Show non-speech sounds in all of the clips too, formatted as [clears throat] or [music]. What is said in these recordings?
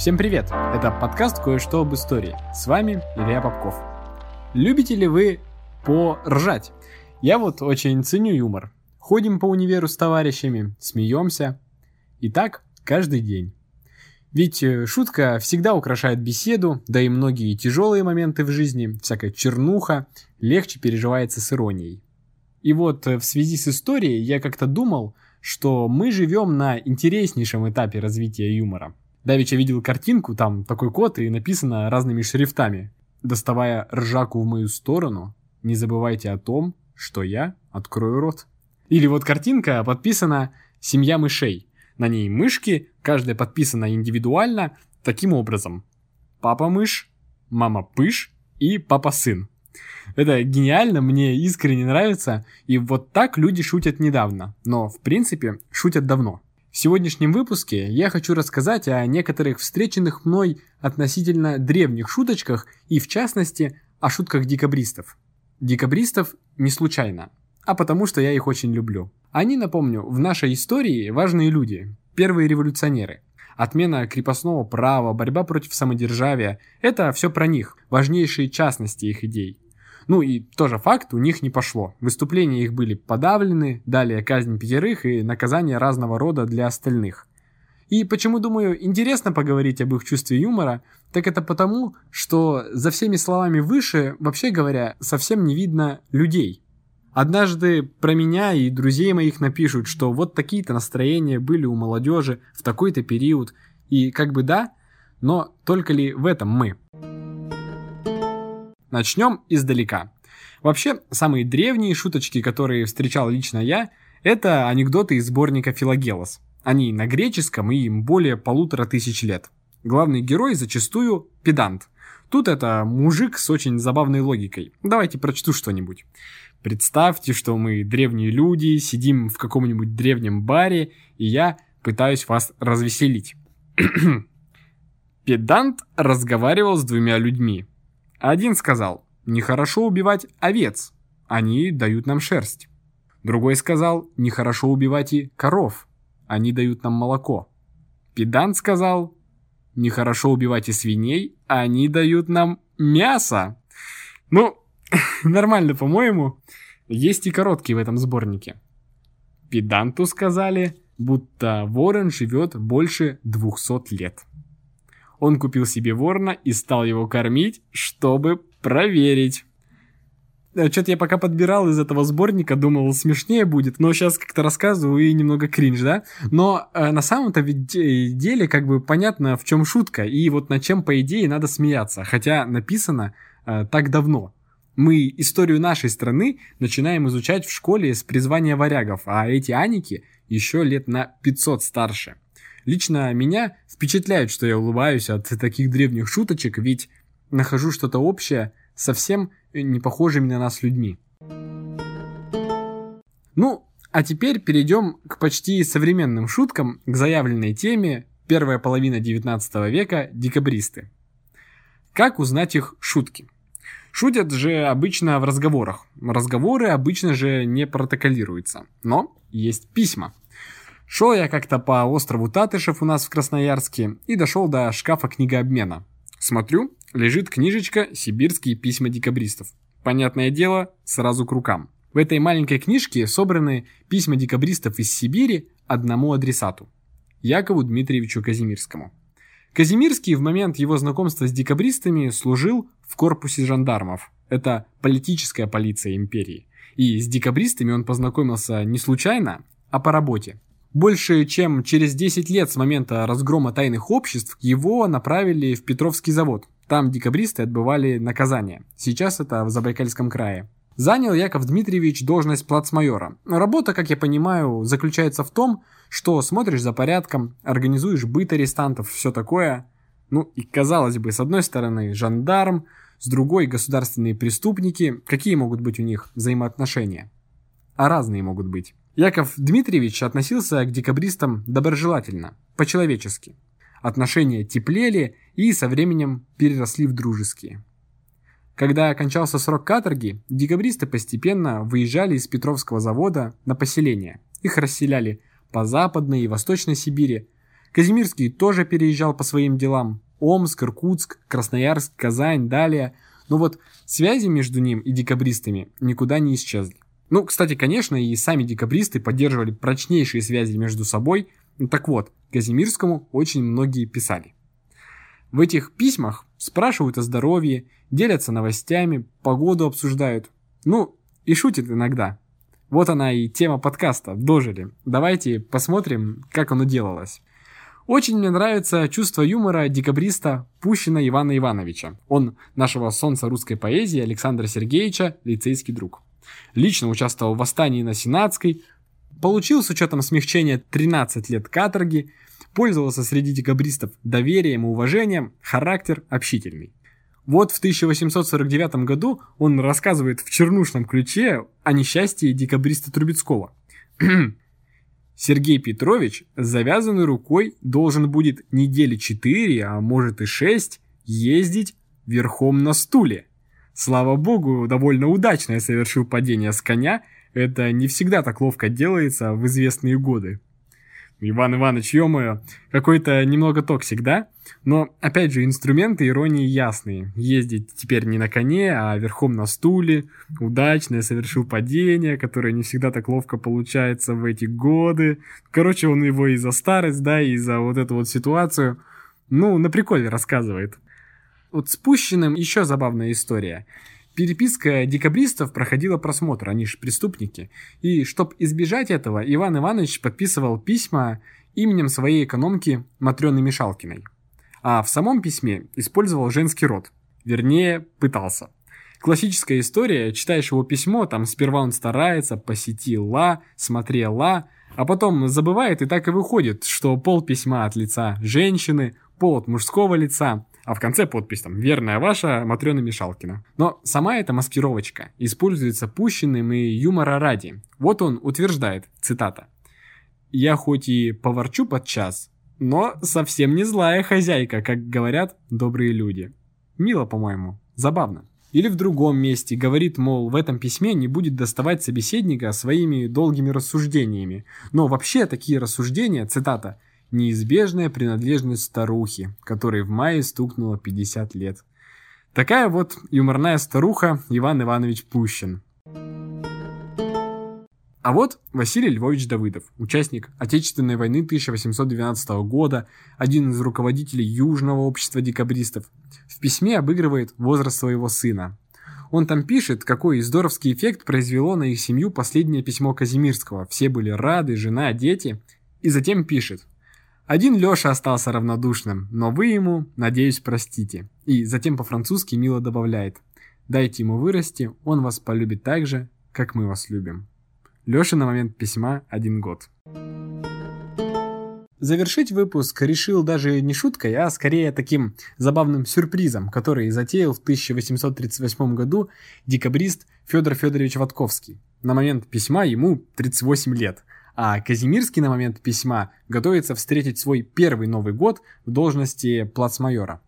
Всем привет! Это подкаст «Кое-что об истории». С вами Илья Попков. Любите ли вы поржать? Я вот очень ценю юмор. Ходим по универу с товарищами, смеемся. И так каждый день. Ведь э, шутка всегда украшает беседу, да и многие тяжелые моменты в жизни, всякая чернуха, легче переживается с иронией. И вот э, в связи с историей я как-то думал, что мы живем на интереснейшем этапе развития юмора – Давича видел картинку, там такой код, и написано разными шрифтами. Доставая ржаку в мою сторону, не забывайте о том, что я открою рот. Или вот картинка подписана «Семья мышей». На ней мышки, каждая подписана индивидуально, таким образом. Папа-мышь, мама-пыш и папа-сын. Это гениально, мне искренне нравится, и вот так люди шутят недавно, но в принципе шутят давно. В сегодняшнем выпуске я хочу рассказать о некоторых встреченных мной относительно древних шуточках и в частности о шутках декабристов. Декабристов не случайно, а потому что я их очень люблю. Они, напомню, в нашей истории важные люди, первые революционеры. Отмена крепостного права, борьба против самодержавия – это все про них, важнейшие частности их идей. Ну и тоже факт, у них не пошло. Выступления их были подавлены, далее казнь пятерых и наказание разного рода для остальных. И почему, думаю, интересно поговорить об их чувстве юмора, так это потому, что за всеми словами выше, вообще говоря, совсем не видно людей. Однажды про меня и друзей моих напишут, что вот такие-то настроения были у молодежи в такой-то период, и как бы да, но только ли в этом мы? Начнем издалека. Вообще, самые древние шуточки, которые встречал лично я, это анекдоты из сборника Филагелос. Они на греческом и им более полутора тысяч лет. Главный герой зачастую педант. Тут это мужик с очень забавной логикой. Давайте прочту что-нибудь. Представьте, что мы древние люди, сидим в каком-нибудь древнем баре, и я пытаюсь вас развеселить. [clears throat] Педант разговаривал с двумя людьми. Один сказал, нехорошо убивать овец, они дают нам шерсть. Другой сказал, нехорошо убивать и коров, они дают нам молоко. Педант сказал, нехорошо убивать и свиней, они дают нам мясо. Ну, [laughs] нормально, по-моему. Есть и короткие в этом сборнике. Педанту сказали, будто ворон живет больше 200 лет. Он купил себе ворона и стал его кормить, чтобы проверить. Э, Что-то я пока подбирал из этого сборника, думал, смешнее будет, но сейчас как-то рассказываю и немного кринж, да? Но э, на самом-то деле как бы понятно, в чем шутка, и вот над чем, по идее, надо смеяться, хотя написано э, так давно. Мы историю нашей страны начинаем изучать в школе с призвания варягов, а эти аники еще лет на 500 старше. Лично меня впечатляет, что я улыбаюсь от таких древних шуточек, ведь нахожу что-то общее совсем не похожими на нас людьми. Ну, а теперь перейдем к почти современным шуткам, к заявленной теме первая половина 19 века – декабристы. Как узнать их шутки? Шутят же обычно в разговорах. Разговоры обычно же не протоколируются. Но есть письма. Шел я как-то по острову Татышев у нас в Красноярске и дошел до шкафа книгообмена. Смотрю, лежит книжечка «Сибирские письма декабристов». Понятное дело, сразу к рукам. В этой маленькой книжке собраны письма декабристов из Сибири одному адресату – Якову Дмитриевичу Казимирскому. Казимирский в момент его знакомства с декабристами служил в корпусе жандармов. Это политическая полиция империи. И с декабристами он познакомился не случайно, а по работе. Больше чем через 10 лет с момента разгрома тайных обществ его направили в Петровский завод. Там декабристы отбывали наказание. Сейчас это в Забайкальском крае. Занял Яков Дмитриевич должность плацмайора. Работа, как я понимаю, заключается в том, что смотришь за порядком, организуешь быт арестантов, все такое. Ну и казалось бы, с одной стороны жандарм, с другой государственные преступники. Какие могут быть у них взаимоотношения? А разные могут быть. Яков Дмитриевич относился к декабристам доброжелательно, по-человечески. Отношения теплели и со временем переросли в дружеские. Когда окончался срок каторги, декабристы постепенно выезжали из Петровского завода на поселение. Их расселяли по Западной и Восточной Сибири. Казимирский тоже переезжал по своим делам. Омск, Иркутск, Красноярск, Казань, далее. Но вот связи между ним и декабристами никуда не исчезли. Ну, кстати, конечно, и сами декабристы поддерживали прочнейшие связи между собой. Так вот, Казимирскому очень многие писали. В этих письмах спрашивают о здоровье, делятся новостями, погоду обсуждают. Ну, и шутят иногда. Вот она и тема подкаста «Дожили». Давайте посмотрим, как оно делалось. Очень мне нравится чувство юмора декабриста Пущина Ивана Ивановича. Он нашего солнца русской поэзии Александра Сергеевича, лицейский друг. Лично участвовал в восстании на Сенатской, получил с учетом смягчения 13 лет каторги, пользовался среди декабристов доверием и уважением, характер общительный. Вот в 1849 году он рассказывает в чернушном ключе о несчастье декабриста Трубецкого. [clears throat] Сергей Петрович с завязанной рукой должен будет недели 4, а может и 6 ездить верхом на стуле. Слава богу, довольно удачно я совершил падение с коня. Это не всегда так ловко делается в известные годы. Иван Иванович, ё какой-то немного токсик, да? Но, опять же, инструменты иронии ясные. Ездить теперь не на коне, а верхом на стуле. Удачно я совершил падение, которое не всегда так ловко получается в эти годы. Короче, он его и за старость, да, и за вот эту вот ситуацию. Ну, на приколе рассказывает. Вот с Пущиным еще забавная история. Переписка декабристов проходила просмотр, они же преступники. И чтобы избежать этого, Иван Иванович подписывал письма именем своей экономки Матрены Мишалкиной. А в самом письме использовал женский род. Вернее, пытался. Классическая история, читаешь его письмо, там сперва он старается, посетила, смотрела, а потом забывает и так и выходит, что пол письма от лица женщины, пол от мужского лица, а в конце подпись там «Верная ваша Матрена Мишалкина». Но сама эта маскировочка используется пущенным и юмора ради. Вот он утверждает, цитата, «Я хоть и поворчу подчас, но совсем не злая хозяйка, как говорят добрые люди». Мило, по-моему, забавно. Или в другом месте говорит, мол, в этом письме не будет доставать собеседника своими долгими рассуждениями. Но вообще такие рассуждения, цитата, неизбежная принадлежность старухи, которой в мае стукнуло 50 лет. Такая вот юморная старуха Иван Иванович Пущин. А вот Василий Львович Давыдов, участник Отечественной войны 1812 года, один из руководителей Южного общества декабристов, в письме обыгрывает возраст своего сына. Он там пишет, какой здоровский эффект произвело на их семью последнее письмо Казимирского. Все были рады, жена, дети. И затем пишет. Один Леша остался равнодушным, но вы ему, надеюсь, простите. И затем по-французски мило добавляет. Дайте ему вырасти, он вас полюбит так же, как мы вас любим. Леша на момент письма один год. Завершить выпуск решил даже не шуткой, а скорее таким забавным сюрпризом, который затеял в 1838 году декабрист Федор Федорович Ватковский. На момент письма ему 38 лет – а Казимирский на момент письма готовится встретить свой первый Новый год в должности плацмайора.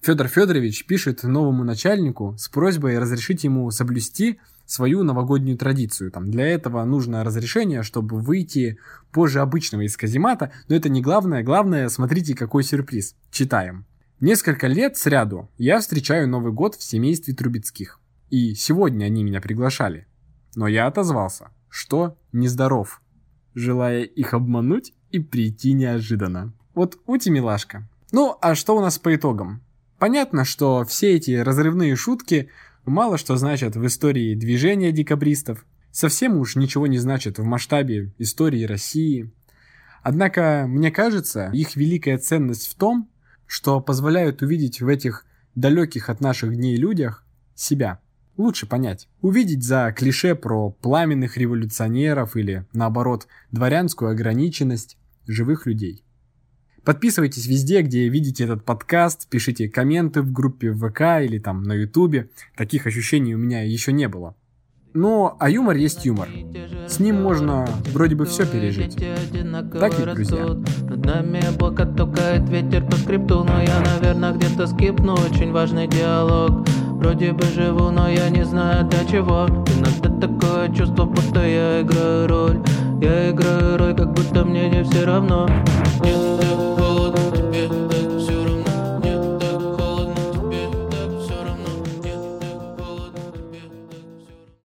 Федор Федорович пишет новому начальнику с просьбой разрешить ему соблюсти свою новогоднюю традицию. Там, для этого нужно разрешение, чтобы выйти позже обычного из каземата, но это не главное. Главное, смотрите, какой сюрприз. Читаем. Несколько лет сряду я встречаю Новый год в семействе Трубецких. И сегодня они меня приглашали. Но я отозвался, что нездоров желая их обмануть и прийти неожиданно. Вот ути милашка. Ну, а что у нас по итогам? Понятно, что все эти разрывные шутки мало что значат в истории движения декабристов, совсем уж ничего не значат в масштабе истории России. Однако, мне кажется, их великая ценность в том, что позволяют увидеть в этих далеких от наших дней людях себя лучше понять. Увидеть за клише про пламенных революционеров или, наоборот, дворянскую ограниченность живых людей. Подписывайтесь везде, где видите этот подкаст, пишите комменты в группе ВК или там на Ютубе. Таких ощущений у меня еще не было. Но, а юмор есть юмор. С ним можно вроде бы все пережить. Так ведь, друзья? Над нами облако ветер по скрипту, но я, наверное, где-то скипну очень важный диалог. Вроде бы живу, но я не знаю для чего Иногда такое чувство, будто я играю роль Я играю роль, как будто мне не все равно yeah.